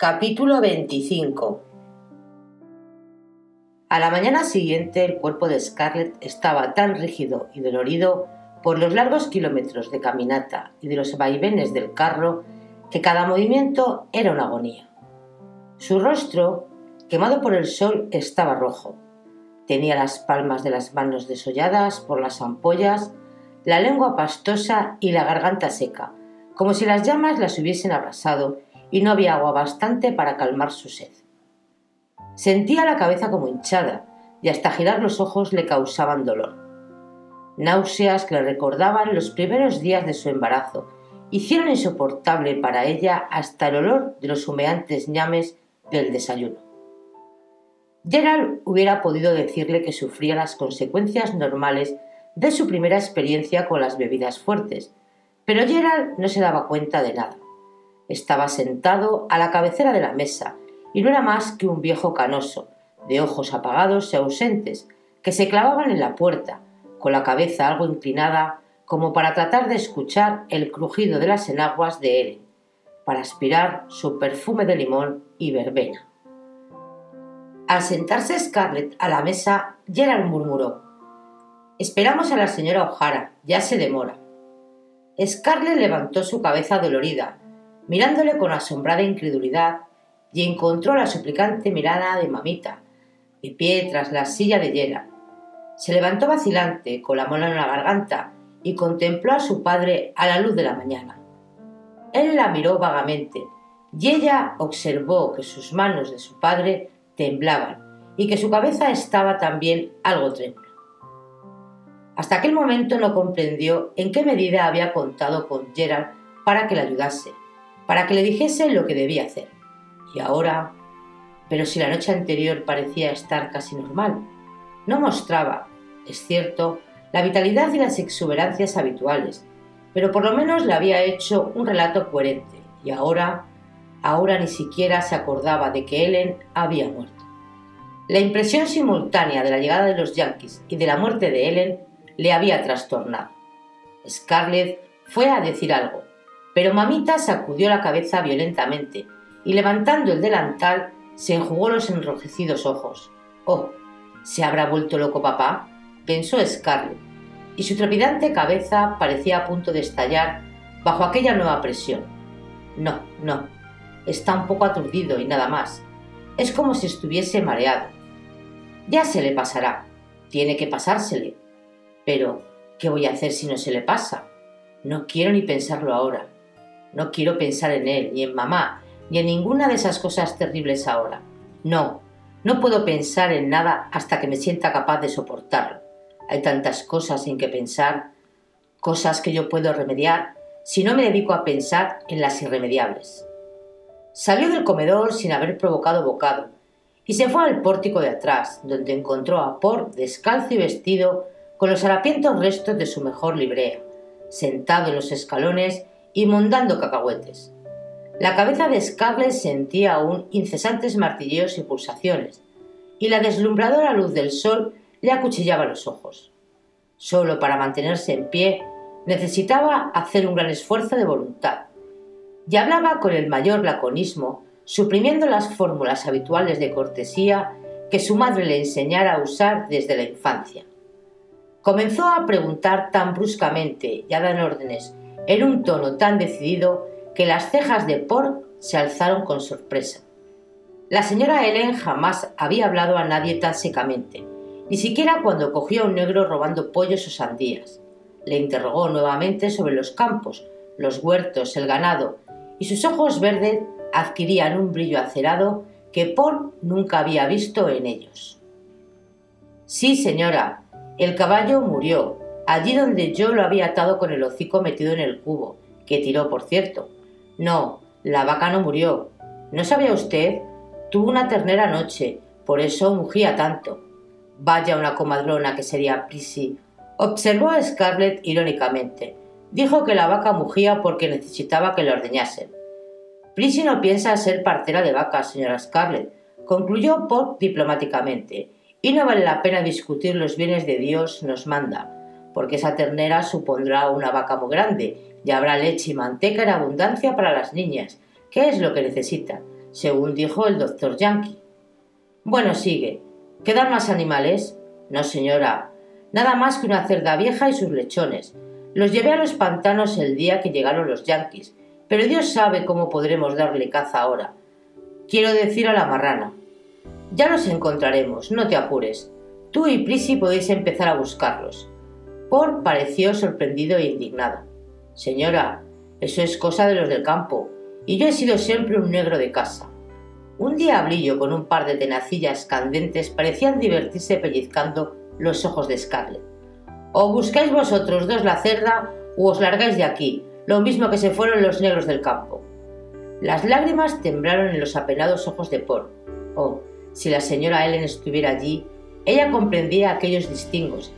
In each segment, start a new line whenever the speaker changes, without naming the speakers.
Capítulo 25 A la mañana siguiente el cuerpo de Scarlett estaba tan rígido y dolorido por los largos kilómetros de caminata y de los vaivenes del carro que cada movimiento era una agonía. Su rostro, quemado por el sol, estaba rojo. Tenía las palmas de las manos desolladas por las ampollas la lengua pastosa y la garganta seca, como si las llamas las hubiesen abrasado y no había agua bastante para calmar su sed. Sentía la cabeza como hinchada y hasta girar los ojos le causaban dolor. Náuseas que le recordaban los primeros días de su embarazo hicieron insoportable para ella hasta el olor de los humeantes ñames del desayuno. Gerald hubiera podido decirle que sufría las consecuencias normales de su primera experiencia con las bebidas fuertes, pero Gerald no se daba cuenta de nada. Estaba sentado a la cabecera de la mesa y no era más que un viejo canoso, de ojos apagados y ausentes, que se clavaban en la puerta, con la cabeza algo inclinada como para tratar de escuchar el crujido de las enaguas de Ellen, para aspirar su perfume de limón y verbena. Al sentarse Scarlett a la mesa, Gerald murmuró Esperamos a la señora O'Hara, ya se demora. Scarlett levantó su cabeza dolorida, mirándole con asombrada incredulidad, y encontró la suplicante mirada de mamita, de pie tras la silla de hiela. Se levantó vacilante, con la mano en la garganta, y contempló a su padre a la luz de la mañana. Él la miró vagamente, y ella observó que sus manos de su padre temblaban y que su cabeza estaba también algo trémula. Hasta aquel momento no comprendió en qué medida había contado con Gerald para que le ayudase, para que le dijese lo que debía hacer. Y ahora... Pero si la noche anterior parecía estar casi normal, no mostraba, es cierto, la vitalidad y las exuberancias habituales, pero por lo menos le había hecho un relato coherente, y ahora, ahora ni siquiera se acordaba de que Ellen había muerto. La impresión simultánea de la llegada de los Yankees y de la muerte de Ellen le había trastornado. Scarlett fue a decir algo, pero mamita sacudió la cabeza violentamente y levantando el delantal se enjugó los enrojecidos ojos. Oh, ¿se habrá vuelto loco papá? pensó Scarlett, y su trepidante cabeza parecía a punto de estallar bajo aquella nueva presión. No, no, está un poco aturdido y nada más. Es como si estuviese mareado. Ya se le pasará. Tiene que pasársele. Pero, ¿qué voy a hacer si no se le pasa? No quiero ni pensarlo ahora. No quiero pensar en él, ni en mamá, ni en ninguna de esas cosas terribles ahora. No, no puedo pensar en nada hasta que me sienta capaz de soportarlo. Hay tantas cosas en que pensar, cosas que yo puedo remediar, si no me dedico a pensar en las irremediables. Salió del comedor sin haber provocado bocado y se fue al pórtico de atrás, donde encontró a Por descalzo y vestido con los harapientos restos de su mejor librea, sentado en los escalones y mondando cacahuetes. La cabeza de Scarlett sentía aún incesantes martilleos y pulsaciones, y la deslumbradora luz del sol le acuchillaba los ojos. Solo para mantenerse en pie necesitaba hacer un gran esfuerzo de voluntad, y hablaba con el mayor laconismo, suprimiendo las fórmulas habituales de cortesía que su madre le enseñara a usar desde la infancia. Comenzó a preguntar tan bruscamente y a dar órdenes en un tono tan decidido que las cejas de Por se alzaron con sorpresa. La señora Helen jamás había hablado a nadie tan secamente, ni siquiera cuando cogió a un negro robando pollos o sandías. Le interrogó nuevamente sobre los campos, los huertos, el ganado, y sus ojos verdes adquirían un brillo acerado que Paul nunca había visto en ellos. Sí, señora, el caballo murió, allí donde yo lo había atado con el hocico metido en el cubo, que tiró, por cierto. No, la vaca no murió. ¿No sabía usted? Tuvo una ternera anoche, por eso mugía tanto. Vaya una comadrona que sería Prissy. Observó a Scarlett irónicamente. Dijo que la vaca mugía porque necesitaba que le ordeñasen. Prissy no piensa ser partera de vacas, señora Scarlett, concluyó Pop diplomáticamente, y no vale la pena discutir los bienes de Dios nos manda, porque esa ternera supondrá una vaca muy grande y habrá leche y manteca en abundancia para las niñas, que es lo que necesitan, según dijo el doctor Yankee. Bueno, sigue. ¿Quedan más animales? No, señora. Nada más que una cerda vieja y sus lechones. Los llevé a los pantanos el día que llegaron los yanquis, pero Dios sabe cómo podremos darle caza ahora. Quiero decir a la marrana. Ya los encontraremos, no te apures. Tú y Prissy podéis empezar a buscarlos. Por pareció sorprendido e indignado. Señora, eso es cosa de los del campo, y yo he sido siempre un negro de casa. Un diablillo con un par de tenacillas candentes parecían divertirse pellizcando los ojos de Scarlett. O buscáis vosotros dos la cerda, o os largáis de aquí, lo mismo que se fueron los negros del campo. Las lágrimas temblaron en los apenados ojos de Paul. Oh, si la señora Ellen estuviera allí, ella comprendía aquellos distingos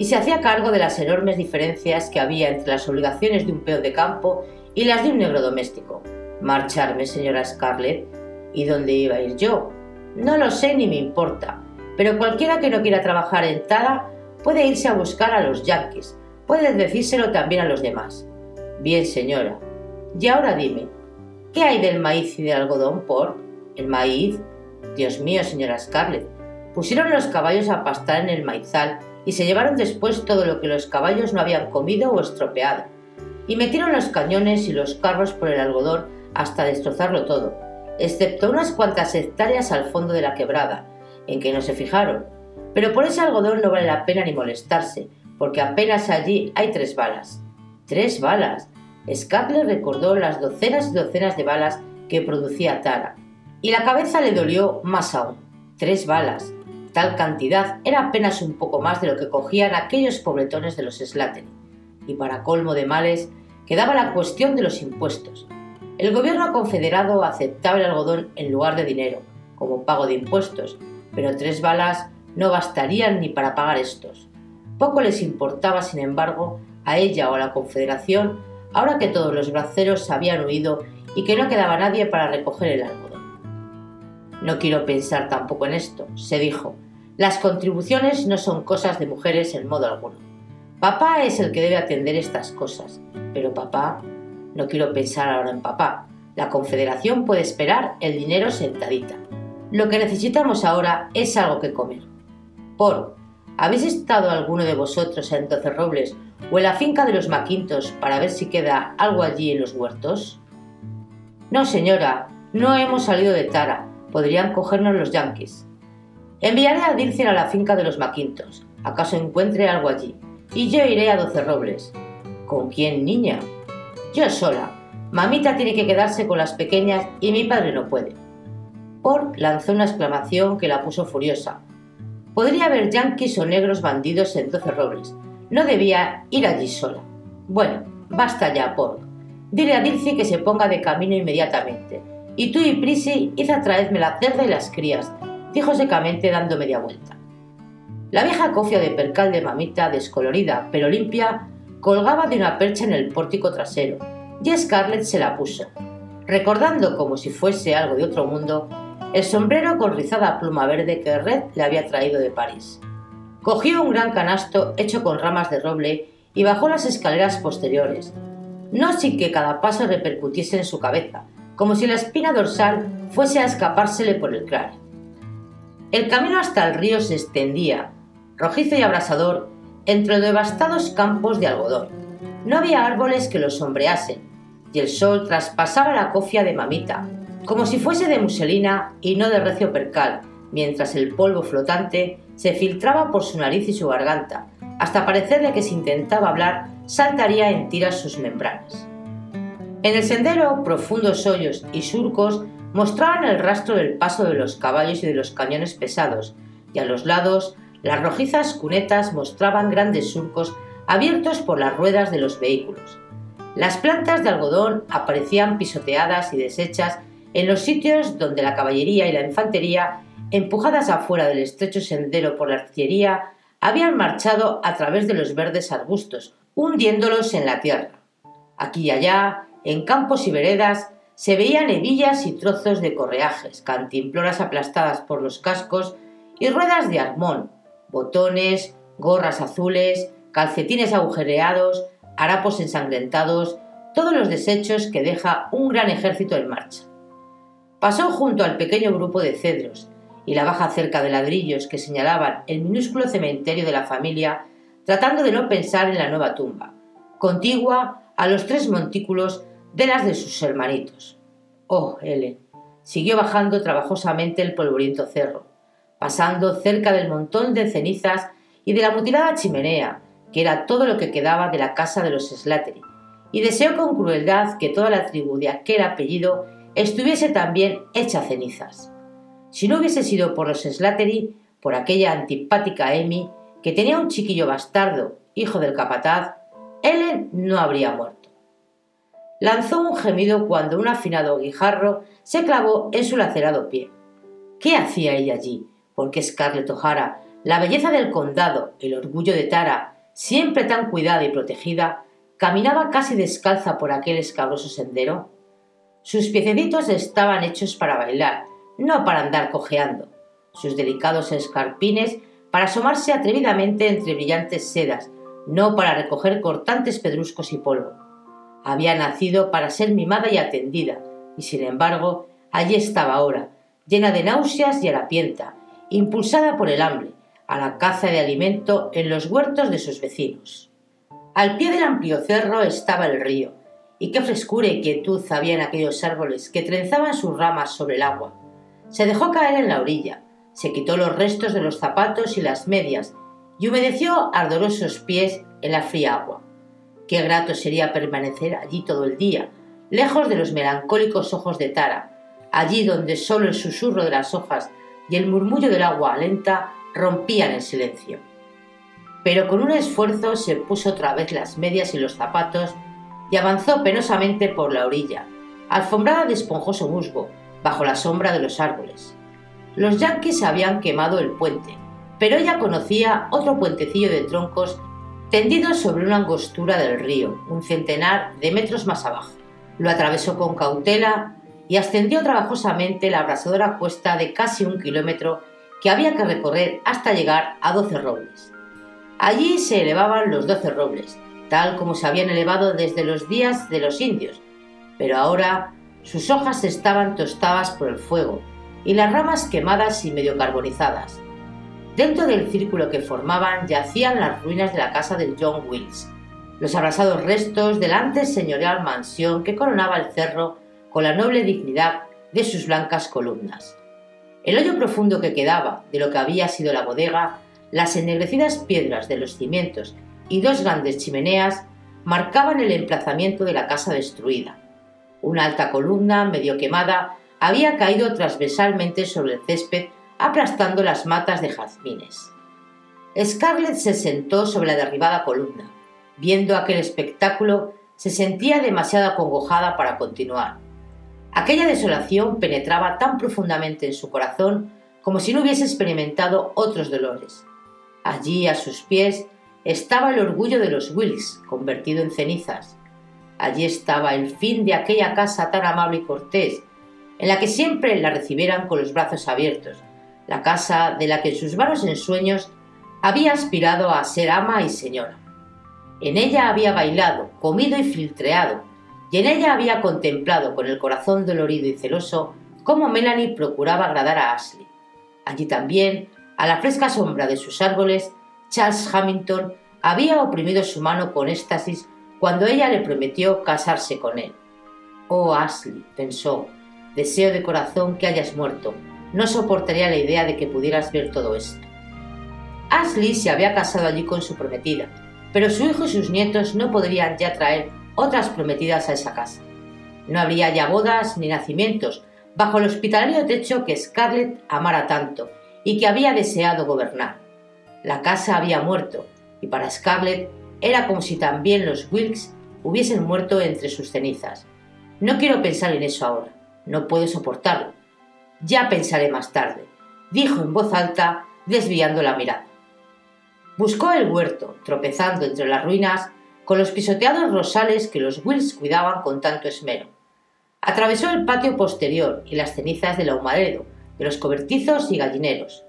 y se hacía cargo de las enormes diferencias que había entre las obligaciones de un peón de campo y las de un negro doméstico. Marcharme, señora Scarlett. ¿Y dónde iba a ir yo? No lo sé ni me importa, pero cualquiera que no quiera trabajar en Tara puede irse a buscar a los yanquis, puede decírselo también a los demás. Bien, señora. Y ahora dime, ¿qué hay del maíz y del algodón por? ¿El maíz? Dios mío, señora Scarlett. Pusieron los caballos a pastar en el maizal y se llevaron después todo lo que los caballos no habían comido o estropeado. Y metieron los cañones y los carros por el algodón hasta destrozarlo todo, excepto unas cuantas hectáreas al fondo de la quebrada, en que no se fijaron. Pero por ese algodón no vale la pena ni molestarse, porque apenas allí hay tres balas. Tres balas. Scatler recordó las docenas y docenas de balas que producía Tara, y la cabeza le dolió más aún. Tres balas. Tal cantidad era apenas un poco más de lo que cogían aquellos pobretones de los Slattery. Y para colmo de males, quedaba la cuestión de los impuestos. El gobierno confederado aceptaba el algodón en lugar de dinero, como pago de impuestos, pero tres balas no bastarían ni para pagar estos. Poco les importaba, sin embargo, a ella o a la Confederación, ahora que todos los braceros habían huido y que no quedaba nadie para recoger el algodón. No quiero pensar tampoco en esto, se dijo. Las contribuciones no son cosas de mujeres en modo alguno. Papá es el que debe atender estas cosas, pero papá, no quiero pensar ahora en papá. La Confederación puede esperar el dinero sentadita. Lo que necesitamos ahora es algo que comer. Por, ¿habéis estado alguno de vosotros en Doce Robles o en la finca de los Maquintos para ver si queda algo allí en los huertos? No, señora, no hemos salido de Tara. Podrían cogernos los yanquis. Enviaré a Dircen a la finca de los Maquintos. Acaso encuentre algo allí. Y yo iré a Doce Robles. ¿Con quién, niña? Yo sola. Mamita tiene que quedarse con las pequeñas y mi padre no puede. Por lanzó una exclamación que la puso furiosa. Podría haber yanquis o negros bandidos en Doce Robles, no debía ir allí sola. Bueno, basta ya, Por. Dile a Dirce que se ponga de camino inmediatamente. Y tú y Prissy, id a traerme la cerda y las crías, dijo secamente dando media vuelta. La vieja cofia de percal de mamita, descolorida pero limpia, colgaba de una percha en el pórtico trasero, y Scarlett se la puso, recordando como si fuese algo de otro mundo el sombrero con rizada pluma verde que Red le había traído de París. Cogió un gran canasto hecho con ramas de roble y bajó las escaleras posteriores. no sin que cada paso repercutiese en su cabeza, como si la espina dorsal fuese a escapársele por el cráneo. El camino hasta el río se extendía, rojizo y abrasador, entre devastados campos de algodón. No había árboles que los sombreasen, y el sol traspasaba la cofia de mamita, como si fuese de muselina y no de recio percal, mientras el polvo flotante se filtraba por su nariz y su garganta, hasta parecerle que si intentaba hablar saltaría en tiras sus membranas. En el sendero, profundos hoyos y surcos mostraban el rastro del paso de los caballos y de los cañones pesados, y a los lados las rojizas cunetas mostraban grandes surcos abiertos por las ruedas de los vehículos. Las plantas de algodón aparecían pisoteadas y deshechas en los sitios donde la caballería y la infantería, empujadas afuera del estrecho sendero por la artillería, habían marchado a través de los verdes arbustos, hundiéndolos en la tierra. Aquí y allá, en campos y veredas, se veían hebillas y trozos de correajes, cantimploras aplastadas por los cascos y ruedas de armón, botones, gorras azules, calcetines agujereados, harapos ensangrentados, todos los desechos que deja un gran ejército en marcha. Pasó junto al pequeño grupo de cedros y la baja cerca de ladrillos que señalaban el minúsculo cementerio de la familia, tratando de no pensar en la nueva tumba, contigua a los tres montículos de las de sus hermanitos. Oh, Ellen. Siguió bajando trabajosamente el polvoriento cerro, pasando cerca del montón de cenizas y de la mutilada chimenea, que era todo lo que quedaba de la casa de los Slattery, y deseó con crueldad que toda la tribu de aquel apellido estuviese también hecha cenizas. Si no hubiese sido por los Slattery, por aquella antipática Amy, que tenía un chiquillo bastardo, hijo del capataz, Ellen no habría muerto. Lanzó un gemido cuando un afinado guijarro se clavó en su lacerado pie. ¿Qué hacía ella allí? porque Scarlett O'Hara, la belleza del condado, el orgullo de Tara, siempre tan cuidada y protegida, caminaba casi descalza por aquel escabroso sendero? Sus piececitos estaban hechos para bailar, no para andar cojeando. Sus delicados escarpines para asomarse atrevidamente entre brillantes sedas, no para recoger cortantes pedruscos y polvo. Había nacido para ser mimada y atendida, y sin embargo, allí estaba ahora, llena de náuseas y harapienta, impulsada por el hambre, a la caza de alimento en los huertos de sus vecinos. Al pie del amplio cerro estaba el río, y qué frescura y quietud había en aquellos árboles que trenzaban sus ramas sobre el agua. Se dejó caer en la orilla, se quitó los restos de los zapatos y las medias, y humedeció ardorosos pies en la fría agua. Qué grato sería permanecer allí todo el día, lejos de los melancólicos ojos de Tara, allí donde solo el susurro de las hojas y el murmullo del agua lenta rompían el silencio. Pero con un esfuerzo se puso otra vez las medias y los zapatos y avanzó penosamente por la orilla, alfombrada de esponjoso musgo, bajo la sombra de los árboles. Los yanquis habían quemado el puente, pero ella conocía otro puentecillo de troncos tendido sobre una angostura del río, un centenar de metros más abajo. Lo atravesó con cautela y ascendió trabajosamente la abrasadora cuesta de casi un kilómetro que había que recorrer hasta llegar a doce robles. Allí se elevaban los doce robles, tal como se habían elevado desde los días de los indios, pero ahora sus hojas estaban tostadas por el fuego y las ramas quemadas y medio carbonizadas. Dentro del círculo que formaban yacían las ruinas de la casa de John Wills, los abrasados restos de la antes señorial mansión que coronaba el cerro con la noble dignidad de sus blancas columnas. El hoyo profundo que quedaba de lo que había sido la bodega, las ennegrecidas piedras de los cimientos y dos grandes chimeneas marcaban el emplazamiento de la casa destruida. Una alta columna, medio quemada, había caído transversalmente sobre el césped, aplastando las matas de jazmines. Scarlett se sentó sobre la derribada columna. Viendo aquel espectáculo, se sentía demasiado acongojada para continuar. Aquella desolación penetraba tan profundamente en su corazón como si no hubiese experimentado otros dolores. Allí, a sus pies, estaba el orgullo de los Wills, convertido en cenizas. Allí estaba el fin de aquella casa tan amable y cortés, en la que siempre la recibieran con los brazos abiertos, la casa de la que en sus vanos ensueños había aspirado a ser ama y señora. En ella había bailado, comido y filtreado, y en ella había contemplado con el corazón dolorido y celoso cómo Melanie procuraba agradar a Ashley. Allí también, a la fresca sombra de sus árboles, Charles Hamilton había oprimido su mano con éxtasis cuando ella le prometió casarse con él. Oh, Ashley, pensó, deseo de corazón que hayas muerto. No soportaría la idea de que pudieras ver todo esto. Ashley se había casado allí con su prometida, pero su hijo y sus nietos no podrían ya traer otras prometidas a esa casa. No habría ya bodas ni nacimientos bajo el hospitalario techo que Scarlett amara tanto y que había deseado gobernar. La casa había muerto, y para Scarlett era como si también los Wilkes hubiesen muerto entre sus cenizas. No quiero pensar en eso ahora, no puedo soportarlo. Ya pensaré más tarde, dijo en voz alta, desviando la mirada. Buscó el huerto, tropezando entre las ruinas con los pisoteados rosales que los Wilkes cuidaban con tanto esmero. Atravesó el patio posterior y las cenizas del ahumadero, de los cobertizos y gallineros.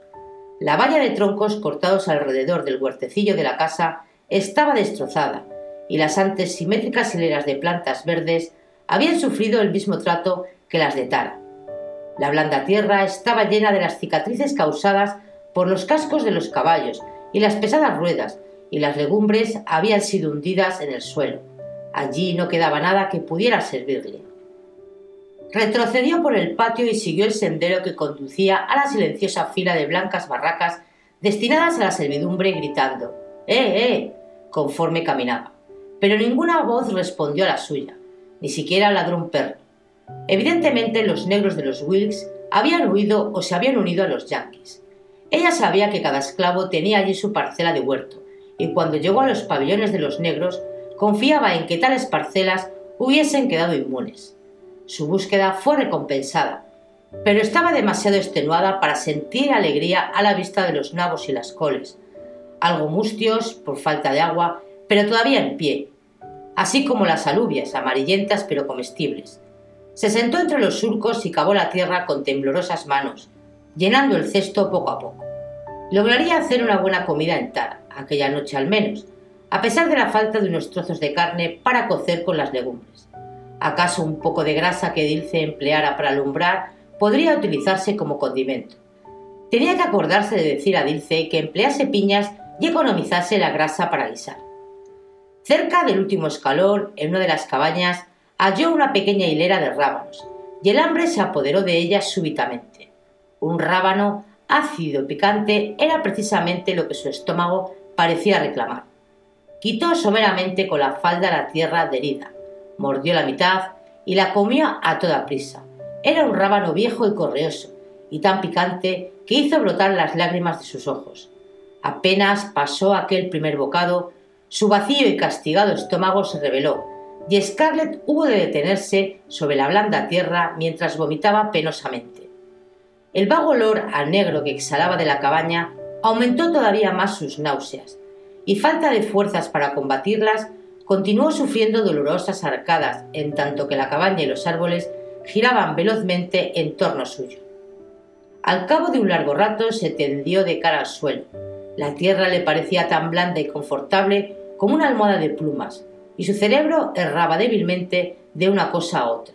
La valla de troncos cortados alrededor del huertecillo de la casa estaba destrozada, y las antes simétricas hileras de plantas verdes habían sufrido el mismo trato que las de Tara. La blanda tierra estaba llena de las cicatrices causadas por los cascos de los caballos y las pesadas ruedas, y las legumbres habían sido hundidas en el suelo. Allí no quedaba nada que pudiera servirle. Retrocedió por el patio y siguió el sendero que conducía a la silenciosa fila de blancas barracas destinadas a la servidumbre, gritando ¡Eh, eh! conforme caminaba. Pero ninguna voz respondió a la suya, ni siquiera ladró un perro. Evidentemente los negros de los Wilkes habían huido o se habían unido a los yanquis. Ella sabía que cada esclavo tenía allí su parcela de huerto, y cuando llegó a los pabellones de los negros, confiaba en que tales parcelas hubiesen quedado inmunes. Su búsqueda fue recompensada, pero estaba demasiado extenuada para sentir alegría a la vista de los nabos y las coles, algo mustios por falta de agua, pero todavía en pie, así como las alubias, amarillentas pero comestibles. Se sentó entre los surcos y cavó la tierra con temblorosas manos, llenando el cesto poco a poco. Lograría hacer una buena comida en Tara, aquella noche al menos, a pesar de la falta de unos trozos de carne para cocer con las legumbres. ¿Acaso un poco de grasa que Dilce empleara para alumbrar podría utilizarse como condimento? Tenía que acordarse de decir a Dilce que emplease piñas y economizase la grasa para guisar. Cerca del último escalón, en una de las cabañas, halló una pequeña hilera de rábanos, y el hambre se apoderó de ella súbitamente. Un rábano ácido picante era precisamente lo que su estómago parecía reclamar. Quitó someramente con la falda la tierra adherida, mordió la mitad y la comió a toda prisa. Era un rábano viejo y correoso, y tan picante que hizo brotar las lágrimas de sus ojos. Apenas pasó aquel primer bocado, su vacío y castigado estómago se reveló, y Scarlett hubo de detenerse sobre la blanda tierra mientras vomitaba penosamente. El vago olor al negro que exhalaba de la cabaña aumentó todavía más sus náuseas, y falta de fuerzas para combatirlas continuó sufriendo dolorosas arcadas en tanto que la cabaña y los árboles giraban velozmente en torno suyo. Al cabo de un largo rato se tendió de cara al suelo. La tierra le parecía tan blanda y confortable como una almohada de plumas, y su cerebro erraba débilmente de una cosa a otra.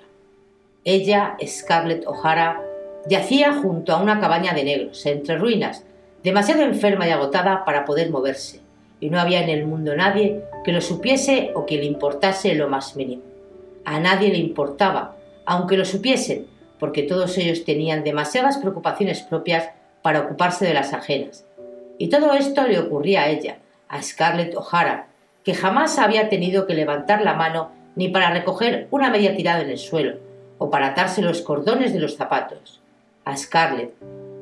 Ella, Scarlett O'Hara, yacía junto a una cabaña de negros, entre ruinas, demasiado enferma y agotada para poder moverse y no había en el mundo nadie que lo supiese o que le importase lo más mínimo. A nadie le importaba, aunque lo supiesen, porque todos ellos tenían demasiadas preocupaciones propias para ocuparse de las ajenas. Y todo esto le ocurría a ella, a Scarlett O'Hara, que jamás había tenido que levantar la mano ni para recoger una media tirada en el suelo, o para atarse los cordones de los zapatos. A Scarlett,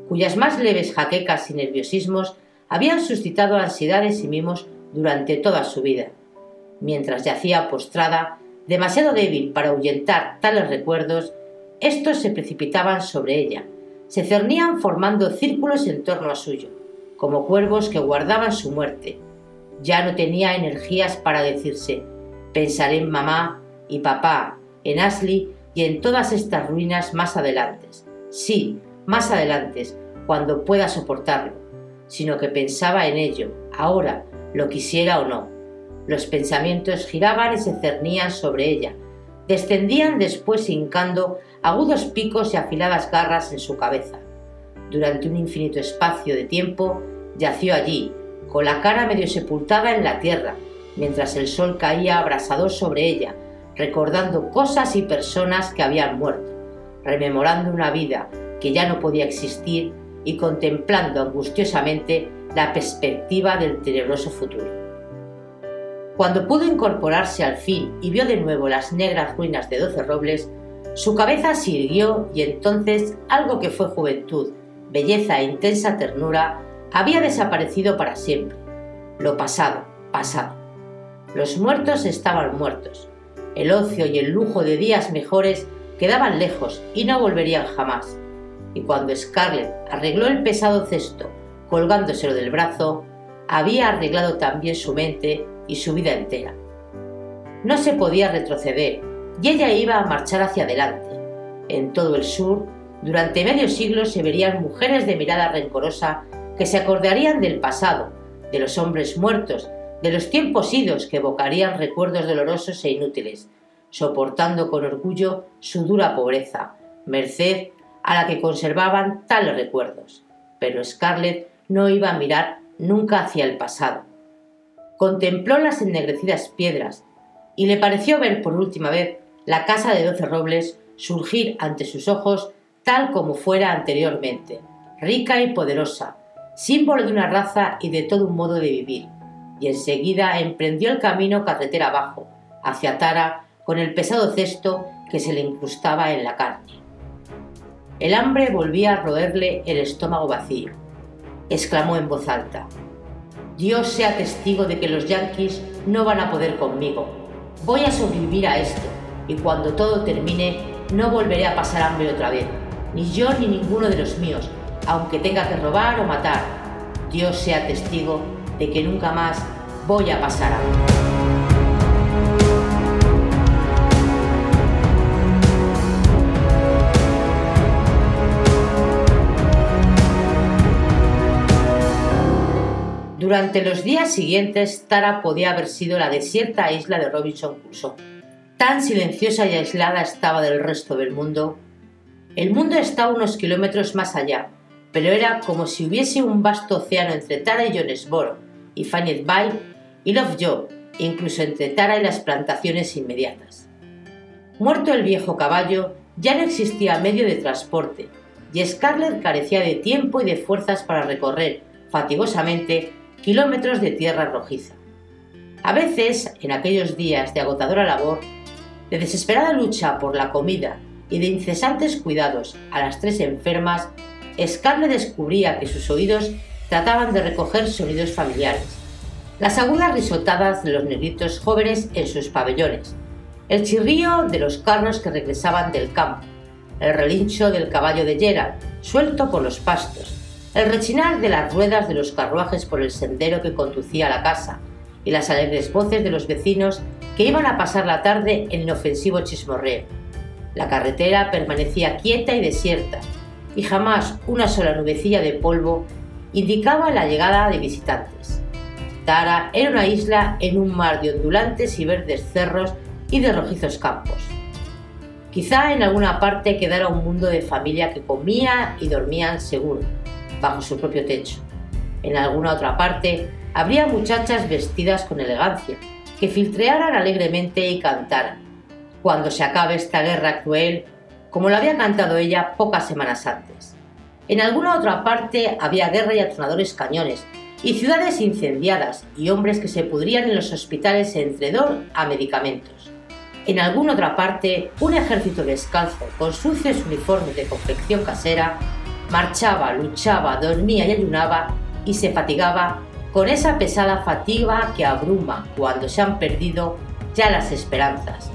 cuyas más leves jaquecas y nerviosismos habían suscitado ansiedades y mimos durante toda su vida. Mientras yacía postrada, demasiado débil para ahuyentar tales recuerdos, estos se precipitaban sobre ella, se cernían formando círculos en torno a suyo, como cuervos que guardaban su muerte. Ya no tenía energías para decirse, pensaré en mamá y papá, en Ashley y en todas estas ruinas más adelante. Sí, más adelante, cuando pueda soportarlo sino que pensaba en ello, ahora, lo quisiera o no. Los pensamientos giraban y se cernían sobre ella, descendían después hincando agudos picos y afiladas garras en su cabeza. Durante un infinito espacio de tiempo yació allí, con la cara medio sepultada en la tierra, mientras el sol caía abrasador sobre ella, recordando cosas y personas que habían muerto, rememorando una vida que ya no podía existir y contemplando angustiosamente la perspectiva del tenebroso futuro. Cuando pudo incorporarse al fin y vio de nuevo las negras ruinas de Doce Robles, su cabeza se irguió y entonces algo que fue juventud, belleza e intensa ternura había desaparecido para siempre. Lo pasado, pasado. Los muertos estaban muertos. El ocio y el lujo de días mejores quedaban lejos y no volverían jamás. Y cuando Scarlett arregló el pesado cesto colgándoselo del brazo, había arreglado también su mente y su vida entera. No se podía retroceder y ella iba a marchar hacia adelante. En todo el sur, durante medio siglo se verían mujeres de mirada rencorosa que se acordarían del pasado, de los hombres muertos, de los tiempos idos que evocarían recuerdos dolorosos e inútiles, soportando con orgullo su dura pobreza, merced a la que conservaban tales recuerdos. Pero Scarlett no iba a mirar nunca hacia el pasado. Contempló las ennegrecidas piedras y le pareció ver por última vez la casa de doce robles surgir ante sus ojos tal como fuera anteriormente, rica y poderosa, símbolo de una raza y de todo un modo de vivir, y enseguida emprendió el camino carretera abajo, hacia Tara, con el pesado cesto que se le incrustaba en la carne. El hambre volvía a roerle el estómago vacío exclamó en voz alta. Dios sea testigo de que los yanquis no van a poder conmigo. Voy a sobrevivir a esto y cuando todo termine no volveré a pasar hambre otra vez, ni yo ni ninguno de los míos, aunque tenga que robar o matar. Dios sea testigo de que nunca más voy a pasar hambre. Durante los días siguientes, Tara podía haber sido la desierta isla de Robinson Crusoe. Tan silenciosa y aislada estaba del resto del mundo. El mundo estaba unos kilómetros más allá, pero era como si hubiese un vasto océano entre Tara y Jonesboro, y Fanny Bay y Lovejoy, incluso entre Tara y las plantaciones inmediatas. Muerto el viejo caballo, ya no existía medio de transporte, y Scarlett carecía de tiempo y de fuerzas para recorrer fatigosamente kilómetros de tierra rojiza. A veces, en aquellos días de agotadora labor, de desesperada lucha por la comida y de incesantes cuidados a las tres enfermas, Scarlett descubría que sus oídos trataban de recoger sonidos familiares. Las agudas risotadas de los negritos jóvenes en sus pabellones, el chirrío de los carros que regresaban del campo, el relincho del caballo de Gerald, suelto por los pastos, el rechinar de las ruedas de los carruajes por el sendero que conducía a la casa y las alegres voces de los vecinos que iban a pasar la tarde en inofensivo chismorreo. La carretera permanecía quieta y desierta, y jamás una sola nubecilla de polvo indicaba la llegada de visitantes. Tara era una isla en un mar de ondulantes y verdes cerros y de rojizos campos. Quizá en alguna parte quedara un mundo de familia que comía y dormían seguro, bajo su propio techo. En alguna otra parte habría muchachas vestidas con elegancia, que filtrearan alegremente y cantaran, cuando se acabe esta guerra cruel, como lo había cantado ella pocas semanas antes. En alguna otra parte había guerra y atronadores cañones, y ciudades incendiadas y hombres que se pudrían en los hospitales entre dor a medicamentos. En alguna otra parte, un ejército descalzo, con sucios uniformes de confección casera, marchaba, luchaba, dormía y ayunaba y se fatigaba con esa pesada fatiga que abruma cuando se han perdido ya las esperanzas.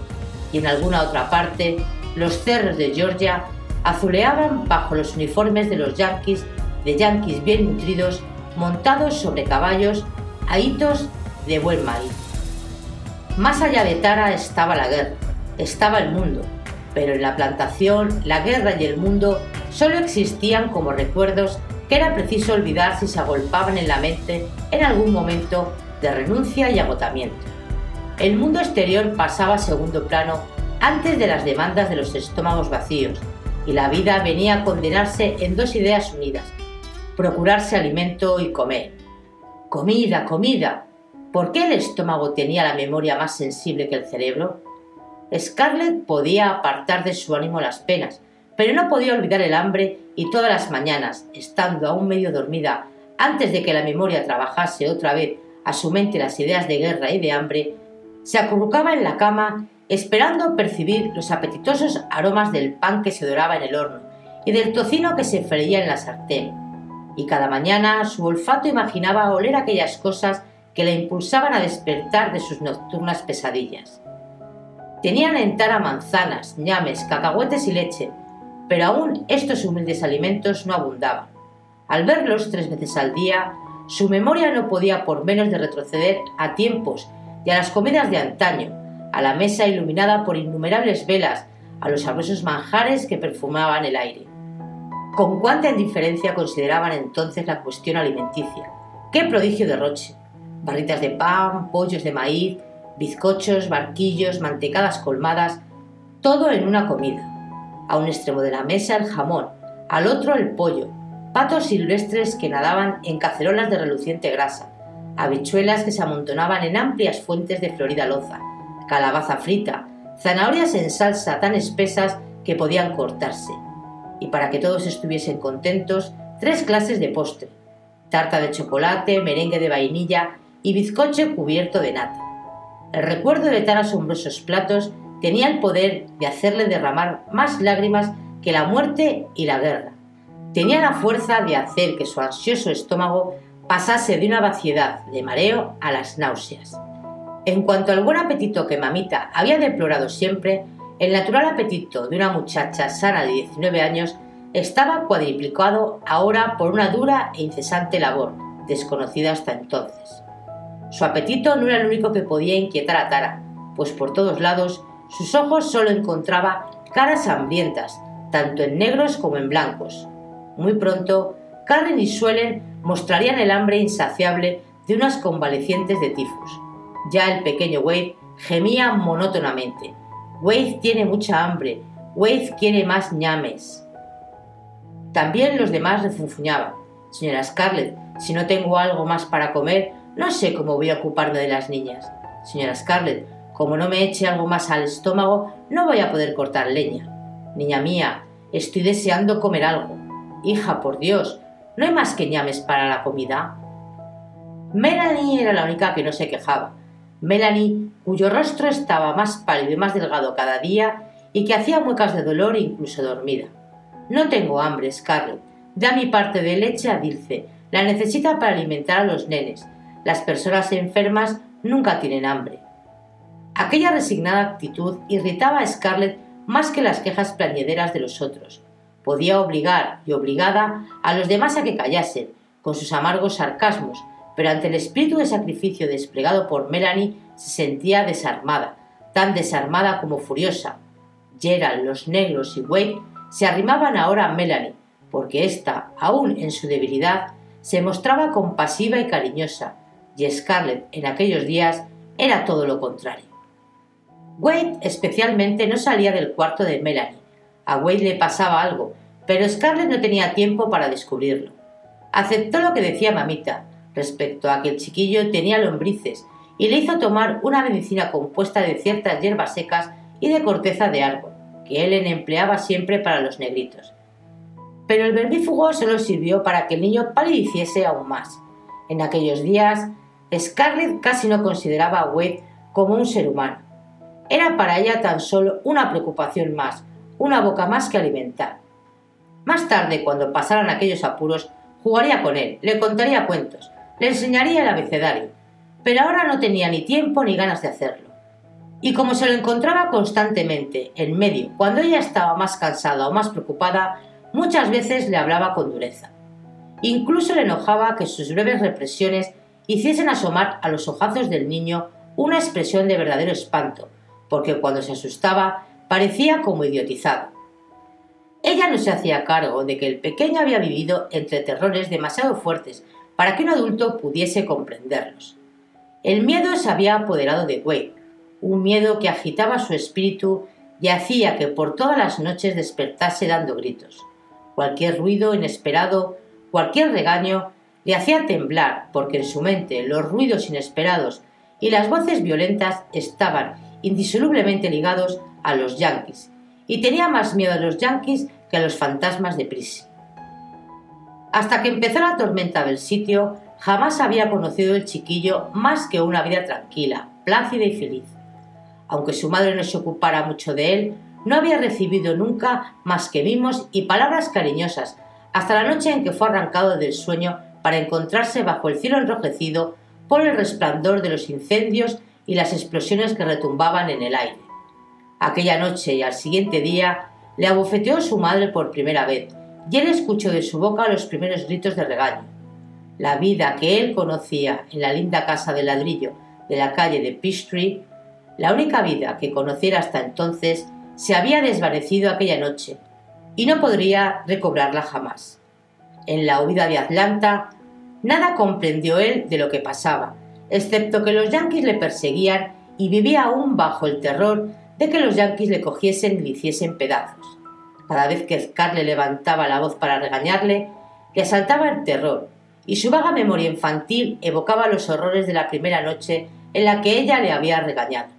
Y en alguna otra parte, los cerros de Georgia azuleaban bajo los uniformes de los yanquis, de yanquis bien nutridos, montados sobre caballos a hitos de buen maíz. Más allá de Tara estaba la guerra, estaba el mundo, pero en la plantación, la guerra y el mundo solo existían como recuerdos que era preciso olvidar si se agolpaban en la mente en algún momento de renuncia y agotamiento. el mundo exterior pasaba a segundo plano antes de las demandas de los estómagos vacíos, y la vida venía a condenarse en dos ideas unidas, procurarse alimento y comer. Comida, comida. ¿Por qué el estómago tenía la memoria más sensible que el cerebro? Scarlett podía apartar de su ánimo las penas, pero no podía olvidar el hambre y todas las mañanas, estando aún medio dormida, antes de que la memoria trabajase otra vez a su mente las ideas de guerra y de hambre, se acurrucaba en la cama esperando percibir los apetitosos aromas del pan que se doraba en el horno y del tocino que se freía en la sartén. Y cada mañana su olfato imaginaba oler aquellas cosas que la impulsaban a despertar de sus nocturnas pesadillas. Tenían en tara manzanas, ñames, cacahuetes y leche, pero aún estos humildes alimentos no abundaban. Al verlos tres veces al día, su memoria no podía por menos de retroceder a tiempos y a las comidas de antaño, a la mesa iluminada por innumerables velas, a los sabrosos manjares que perfumaban el aire. Con cuánta indiferencia consideraban entonces la cuestión alimenticia. ¡Qué prodigio de roche! Barritas de pan, pollos de maíz, bizcochos, barquillos, mantecadas colmadas, todo en una comida. A un extremo de la mesa el jamón, al otro el pollo, patos silvestres que nadaban en cacerolas de reluciente grasa, habichuelas que se amontonaban en amplias fuentes de florida loza, calabaza frita, zanahorias en salsa tan espesas que podían cortarse. Y para que todos estuviesen contentos, tres clases de postre, tarta de chocolate, merengue de vainilla y bizcocho cubierto de nata. El recuerdo de tan asombrosos platos tenía el poder de hacerle derramar más lágrimas que la muerte y la guerra. Tenía la fuerza de hacer que su ansioso estómago pasase de una vaciedad de mareo a las náuseas. En cuanto al buen apetito que mamita había deplorado siempre, el natural apetito de una muchacha sana de 19 años estaba cuadriplicado ahora por una dura e incesante labor, desconocida hasta entonces. Su apetito no era el único que podía inquietar a Tara, pues por todos lados sus ojos solo encontraba caras hambrientas, tanto en negros como en blancos. Muy pronto, Karen y Suelen mostrarían el hambre insaciable de unas convalecientes de tifus. Ya el pequeño Wade gemía monótonamente. Wade tiene mucha hambre. Wade quiere más ñames. También los demás refunfuñaban. Señora Scarlett, si no tengo algo más para comer, no sé cómo voy a ocuparme de las niñas. Señora Scarlett, como no me eche algo más al estómago, no voy a poder cortar leña. Niña mía, estoy deseando comer algo. Hija, por Dios, ¿no hay más que ñames para la comida? Melanie era la única que no se quejaba. Melanie, cuyo rostro estaba más pálido y más delgado cada día y que hacía muecas de dolor incluso dormida. No tengo hambre, Scarlett. Da mi parte de leche a Dilce. La necesita para alimentar a los nenes. Las personas enfermas nunca tienen hambre. Aquella resignada actitud irritaba a Scarlett más que las quejas plañederas de los otros. Podía obligar y obligada a los demás a que callasen, con sus amargos sarcasmos, pero ante el espíritu de sacrificio desplegado por Melanie se sentía desarmada, tan desarmada como furiosa. Gerald, los negros y Wade se arrimaban ahora a Melanie, porque ésta, aún en su debilidad, se mostraba compasiva y cariñosa, y Scarlett en aquellos días era todo lo contrario. Wade especialmente no salía del cuarto de Melanie. A Wade le pasaba algo, pero Scarlett no tenía tiempo para descubrirlo. Aceptó lo que decía mamita respecto a que el chiquillo tenía lombrices y le hizo tomar una medicina compuesta de ciertas hierbas secas y de corteza de árbol, que él empleaba siempre para los negritos. Pero el vermífugo solo sirvió para que el niño palideciese aún más. En aquellos días Scarlett casi no consideraba a Wade como un ser humano. Era para ella tan solo una preocupación más, una boca más que alimentar. Más tarde, cuando pasaran aquellos apuros, jugaría con él, le contaría cuentos, le enseñaría el abecedario, pero ahora no tenía ni tiempo ni ganas de hacerlo. Y como se lo encontraba constantemente en medio, cuando ella estaba más cansada o más preocupada, muchas veces le hablaba con dureza. Incluso le enojaba que sus breves represiones hiciesen asomar a los ojazos del niño una expresión de verdadero espanto, porque cuando se asustaba parecía como idiotizado. Ella no se hacía cargo de que el pequeño había vivido entre terrores demasiado fuertes para que un adulto pudiese comprenderlos. El miedo se había apoderado de Wade, un miedo que agitaba su espíritu y hacía que por todas las noches despertase dando gritos. Cualquier ruido inesperado, cualquier regaño, le hacía temblar porque en su mente los ruidos inesperados y las voces violentas estaban indisolublemente ligados a los yanquis, y tenía más miedo a los yanquis que a los fantasmas de Prissy. Hasta que empezó la tormenta del sitio, jamás había conocido el chiquillo más que una vida tranquila, plácida y feliz. Aunque su madre no se ocupara mucho de él, no había recibido nunca más que mimos y palabras cariñosas, hasta la noche en que fue arrancado del sueño para encontrarse bajo el cielo enrojecido por el resplandor de los incendios y las explosiones que retumbaban en el aire. Aquella noche y al siguiente día le abofeteó su madre por primera vez, él escuchó de su boca los primeros gritos de regaño. La vida que él conocía en la linda casa de ladrillo de la calle de Peachtree, la única vida que conociera hasta entonces, se había desvanecido aquella noche y no podría recobrarla jamás. En la huida de Atlanta, nada comprendió él de lo que pasaba, excepto que los yanquis le perseguían y vivía aún bajo el terror de que los yanquis le cogiesen y le hiciesen pedazos. Cada vez que Scarlett levantaba la voz para regañarle, le asaltaba el terror y su vaga memoria infantil evocaba los horrores de la primera noche en la que ella le había regañado.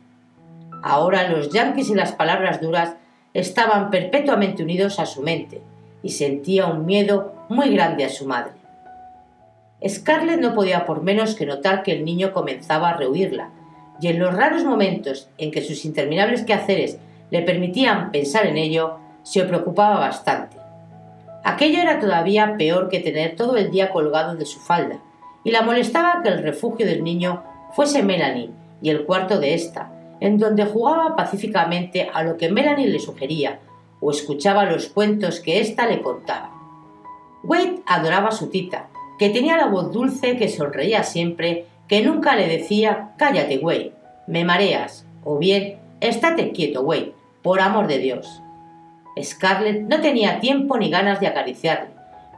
Ahora los yanquis y las palabras duras estaban perpetuamente unidos a su mente y sentía un miedo muy grande a su madre. Scarlett no podía por menos que notar que el niño comenzaba a rehuirla, y en los raros momentos en que sus interminables quehaceres le permitían pensar en ello, se preocupaba bastante. Aquello era todavía peor que tener todo el día colgado de su falda, y la molestaba que el refugio del niño fuese Melanie y el cuarto de ésta, en donde jugaba pacíficamente a lo que Melanie le sugería o escuchaba los cuentos que ésta le contaba. Wade adoraba a su tita, que tenía la voz dulce que sonreía siempre, que nunca le decía Cállate, Wade, me mareas, o bien Estate quieto, Wade, por amor de Dios. Scarlett no tenía tiempo ni ganas de acariciarle,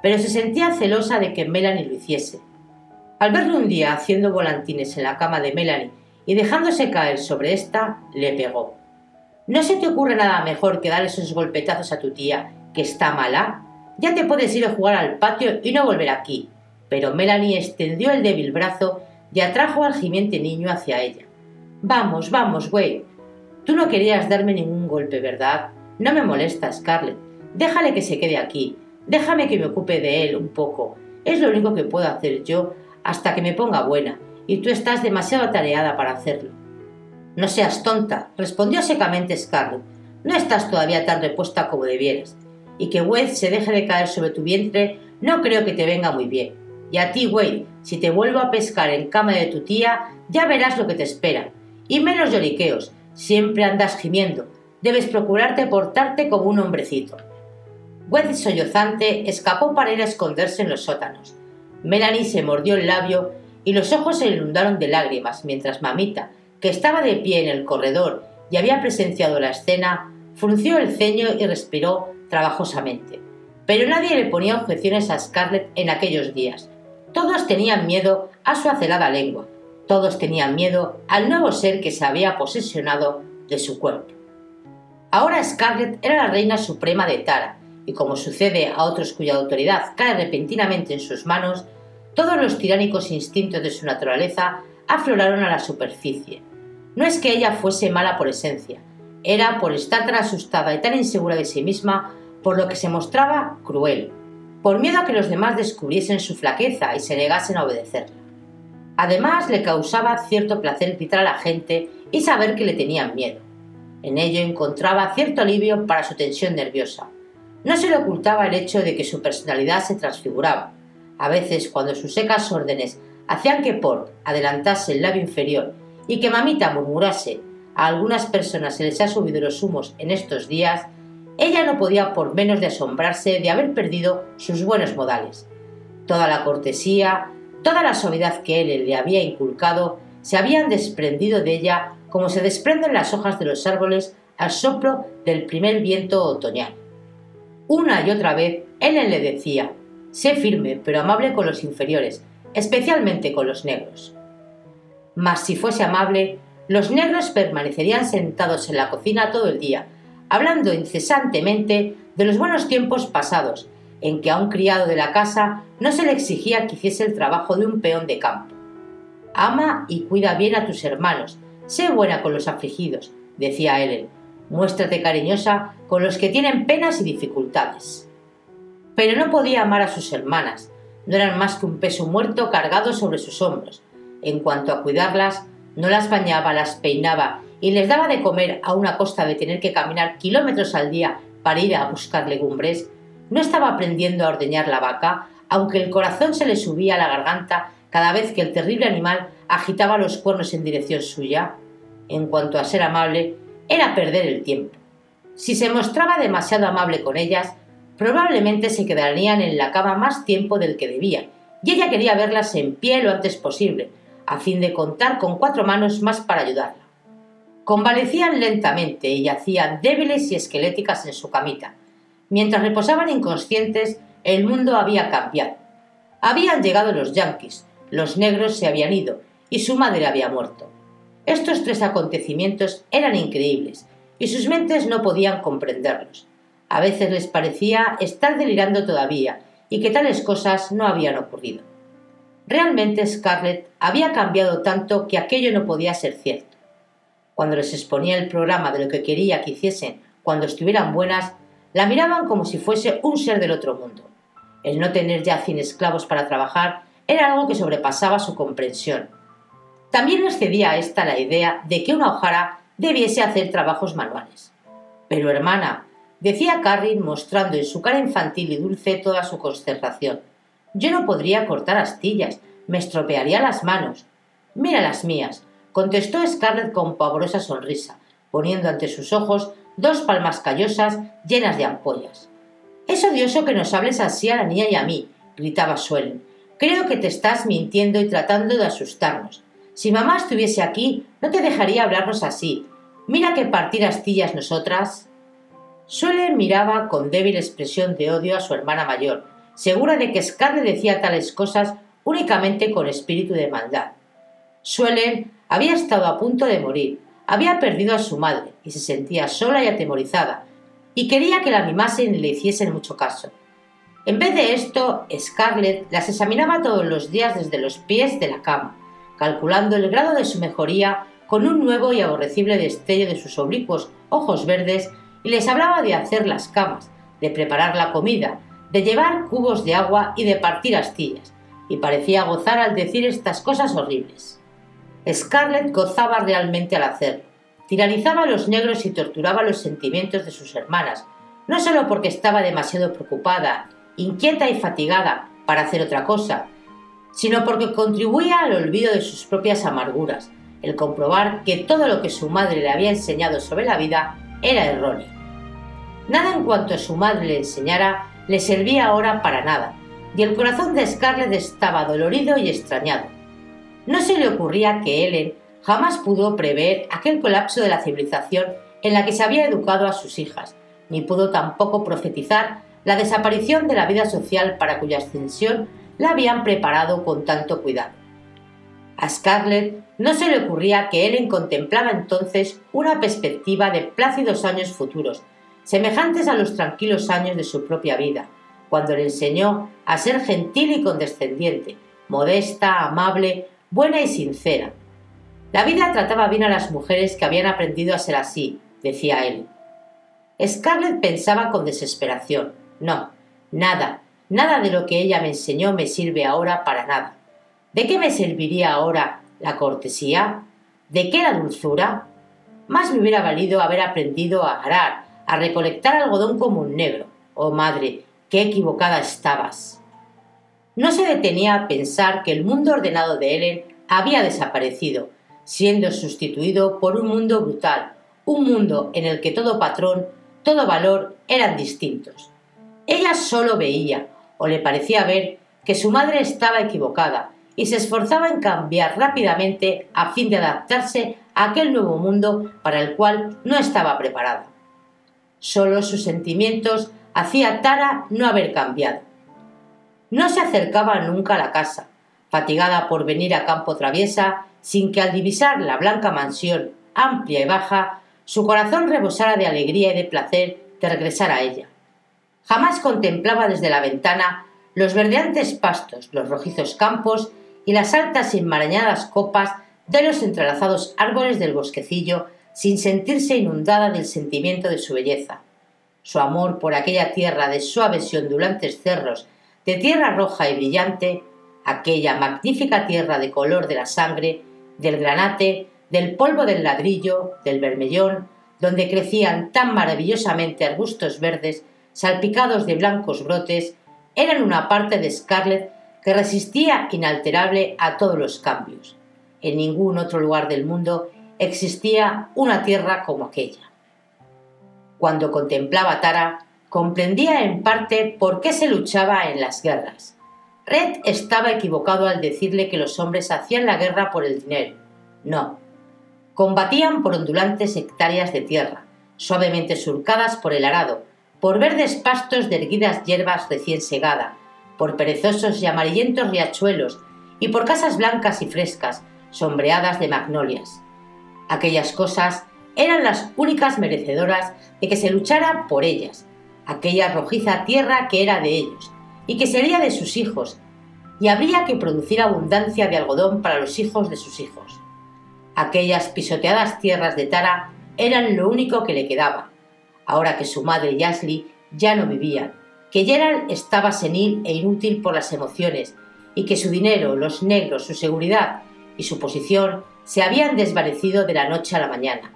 pero se sentía celosa de que Melanie lo hiciese. Al verlo un día haciendo volantines en la cama de Melanie y dejándose caer sobre ésta, le pegó. ¿No se te ocurre nada mejor que dar esos golpetazos a tu tía, que está mala? Ya te puedes ir a jugar al patio y no volver aquí. Pero Melanie extendió el débil brazo y atrajo al gimiente niño hacia ella. Vamos, vamos, güey. Tú no querías darme ningún golpe, ¿verdad? No me molesta, Scarlett. Déjale que se quede aquí. Déjame que me ocupe de él un poco. Es lo único que puedo hacer yo hasta que me ponga buena, y tú estás demasiado atareada para hacerlo. No seas tonta, respondió secamente Scarlett. No estás todavía tan repuesta como debieras. Y que Wade se deje de caer sobre tu vientre no creo que te venga muy bien. Y a ti, Wade, si te vuelvo a pescar en cama de tu tía, ya verás lo que te espera. Y menos lloriqueos, siempre andas gimiendo, debes procurarte portarte como un hombrecito. Wed sollozante escapó para ir a esconderse en los sótanos. Melanie se mordió el labio y los ojos se inundaron de lágrimas mientras mamita, que estaba de pie en el corredor y había presenciado la escena, frunció el ceño y respiró trabajosamente. Pero nadie le ponía objeciones a Scarlett en aquellos días. Todos tenían miedo a su acelada lengua. Todos tenían miedo al nuevo ser que se había posesionado de su cuerpo. Ahora Scarlett era la reina suprema de Tara, y como sucede a otros cuya autoridad cae repentinamente en sus manos, todos los tiránicos instintos de su naturaleza afloraron a la superficie. No es que ella fuese mala por esencia, era por estar tan asustada y tan insegura de sí misma por lo que se mostraba cruel, por miedo a que los demás descubriesen su flaqueza y se negasen a obedecerla. Además, le causaba cierto placer gritar a la gente y saber que le tenían miedo. En ello encontraba cierto alivio para su tensión nerviosa. No se le ocultaba el hecho de que su personalidad se transfiguraba. A veces, cuando sus secas órdenes hacían que Port adelantase el labio inferior y que Mamita murmurase a algunas personas se les ha subido los humos en estos días, ella no podía por menos de asombrarse de haber perdido sus buenos modales. Toda la cortesía, toda la suavidad que él le había inculcado, se habían desprendido de ella como se desprenden las hojas de los árboles al soplo del primer viento otoñal. Una y otra vez él le decía, sé firme pero amable con los inferiores, especialmente con los negros. Mas si fuese amable, los negros permanecerían sentados en la cocina todo el día, hablando incesantemente de los buenos tiempos pasados, en que a un criado de la casa no se le exigía que hiciese el trabajo de un peón de campo. Ama y cuida bien a tus hermanos, sé buena con los afligidos, decía Ellen, muéstrate cariñosa con los que tienen penas y dificultades. Pero no podía amar a sus hermanas, no eran más que un peso muerto cargado sobre sus hombros. En cuanto a cuidarlas, no las bañaba, las peinaba y les daba de comer a una costa de tener que caminar kilómetros al día para ir a buscar legumbres. No estaba aprendiendo a ordeñar la vaca, aunque el corazón se le subía a la garganta cada vez que el terrible animal agitaba los cuernos en dirección suya. En cuanto a ser amable, era perder el tiempo. Si se mostraba demasiado amable con ellas, probablemente se quedarían en la cama más tiempo del que debía, y ella quería verlas en pie lo antes posible, a fin de contar con cuatro manos más para ayudarla. Convalecían lentamente y yacían débiles y esqueléticas en su camita. Mientras reposaban inconscientes, el mundo había cambiado. Habían llegado los yanquis, los negros se habían ido y su madre había muerto. Estos tres acontecimientos eran increíbles y sus mentes no podían comprenderlos. A veces les parecía estar delirando todavía y que tales cosas no habían ocurrido. Realmente Scarlett había cambiado tanto que aquello no podía ser cierto. Cuando les exponía el programa de lo que quería que hiciesen cuando estuvieran buenas, la miraban como si fuese un ser del otro mundo. El no tener ya cien esclavos para trabajar era algo que sobrepasaba su comprensión. También les cedía a esta la idea de que una hojara debiese hacer trabajos manuales. Pero hermana, decía Carrie mostrando en su cara infantil y dulce toda su consternación, yo no podría cortar astillas, me estropearía las manos. Mira las mías, contestó Scarlett con pavorosa sonrisa, poniendo ante sus ojos dos palmas callosas llenas de ampollas. Es odioso que nos hables así a la niña y a mí, gritaba Suelen. Creo que te estás mintiendo y tratando de asustarnos. Si mamá estuviese aquí, no te dejaría hablarnos así. Mira que partir astillas nosotras. Suelen miraba con débil expresión de odio a su hermana mayor, segura de que Scarlett decía tales cosas únicamente con espíritu de maldad. Suelen había estado a punto de morir, había perdido a su madre y se sentía sola y atemorizada, y quería que la mimasen y le hiciesen mucho caso. En vez de esto, Scarlett las examinaba todos los días desde los pies de la cama, calculando el grado de su mejoría con un nuevo y aborrecible destello de sus oblicuos ojos verdes, y les hablaba de hacer las camas, de preparar la comida, de llevar cubos de agua y de partir astillas, y parecía gozar al decir estas cosas horribles. Scarlett gozaba realmente al hacerlo. Tiralizaba a los negros y torturaba los sentimientos de sus hermanas, no solo porque estaba demasiado preocupada, inquieta y fatigada para hacer otra cosa, sino porque contribuía al olvido de sus propias amarguras, el comprobar que todo lo que su madre le había enseñado sobre la vida era erróneo. Nada en cuanto a su madre le enseñara le servía ahora para nada, y el corazón de Scarlett estaba dolorido y extrañado. No se le ocurría que Ellen jamás pudo prever aquel colapso de la civilización en la que se había educado a sus hijas, ni pudo tampoco profetizar la desaparición de la vida social para cuya ascensión la habían preparado con tanto cuidado. A Scarlett no se le ocurría que Ellen contemplaba entonces una perspectiva de plácidos años futuros, semejantes a los tranquilos años de su propia vida, cuando le enseñó a ser gentil y condescendiente, modesta, amable, buena y sincera. La vida trataba bien a las mujeres que habían aprendido a ser así, decía él. Scarlett pensaba con desesperación. No, nada, nada de lo que ella me enseñó me sirve ahora para nada. ¿De qué me serviría ahora la cortesía? ¿De qué la dulzura? Más me hubiera valido haber aprendido a arar, a recolectar algodón como un negro. Oh madre, qué equivocada estabas. No se detenía a pensar que el mundo ordenado de Ellen había desaparecido, siendo sustituido por un mundo brutal, un mundo en el que todo patrón, todo valor eran distintos. Ella solo veía, o le parecía ver, que su madre estaba equivocada y se esforzaba en cambiar rápidamente a fin de adaptarse a aquel nuevo mundo para el cual no estaba preparada. Solo sus sentimientos hacía Tara no haber cambiado. No se acercaba nunca a la casa. fatigada por venir a campo traviesa, sin que al divisar la blanca mansión amplia y baja, su corazón rebosara de alegría y de placer de regresar a ella. Jamás contemplaba desde la ventana los verdeantes pastos, los rojizos campos y las altas y enmarañadas copas de los entrelazados árboles del bosquecillo sin sentirse inundada del sentimiento de su belleza. Su amor por aquella tierra de suaves y ondulantes cerros, de tierra roja y brillante, aquella magnífica tierra de color de la sangre, del granate, del polvo del ladrillo, del vermellón, donde crecían tan maravillosamente arbustos verdes, salpicados de blancos brotes, eran una parte de Scarlett que resistía inalterable a todos los cambios. En ningún otro lugar del mundo existía una tierra como aquella. Cuando contemplaba Tara, comprendía en parte por qué se luchaba en las guerras. Red estaba equivocado al decirle que los hombres hacían la guerra por el dinero. No. Combatían por ondulantes hectáreas de tierra, suavemente surcadas por el arado, por verdes pastos de erguidas hierbas recién segada, por perezosos y amarillentos riachuelos y por casas blancas y frescas, sombreadas de magnolias. Aquellas cosas eran las únicas merecedoras de que se luchara por ellas, aquella rojiza tierra que era de ellos y que sería de sus hijos, y habría que producir abundancia de algodón para los hijos de sus hijos. Aquellas pisoteadas tierras de Tara eran lo único que le quedaba, ahora que su madre y Ashley ya no vivían, que Gerald estaba senil e inútil por las emociones, y que su dinero, los negros, su seguridad y su posición se habían desvanecido de la noche a la mañana.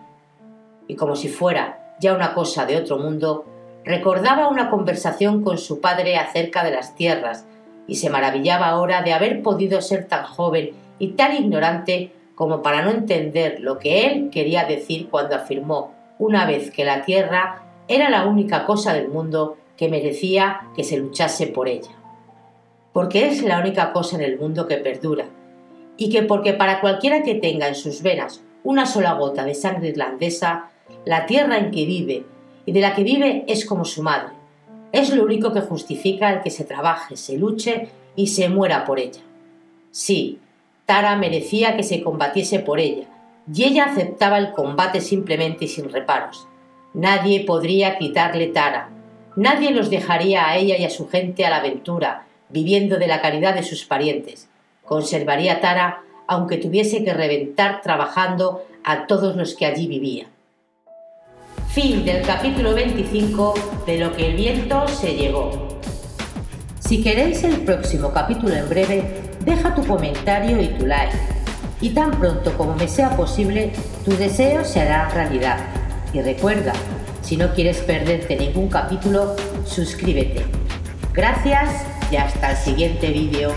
Y como si fuera ya una cosa de otro mundo, recordaba una conversación con su padre acerca de las tierras y se maravillaba ahora de haber podido ser tan joven y tan ignorante como para no entender lo que él quería decir cuando afirmó una vez que la tierra era la única cosa del mundo que merecía que se luchase por ella. Porque es la única cosa en el mundo que perdura, y que porque para cualquiera que tenga en sus venas una sola gota de sangre irlandesa, la tierra en que vive y de la que vive es como su madre. Es lo único que justifica el que se trabaje, se luche y se muera por ella. Sí, Tara merecía que se combatiese por ella, y ella aceptaba el combate simplemente y sin reparos. Nadie podría quitarle Tara, nadie los dejaría a ella y a su gente a la aventura, viviendo de la caridad de sus parientes. Conservaría Tara aunque tuviese que reventar trabajando a todos los que allí vivían. Fin del capítulo 25 de Lo que el viento se llevó. Si queréis el próximo capítulo en breve, deja tu comentario y tu like. Y tan pronto como me sea posible, tu deseo se hará realidad. Y recuerda, si no quieres perderte ningún capítulo, suscríbete. Gracias y hasta el siguiente vídeo.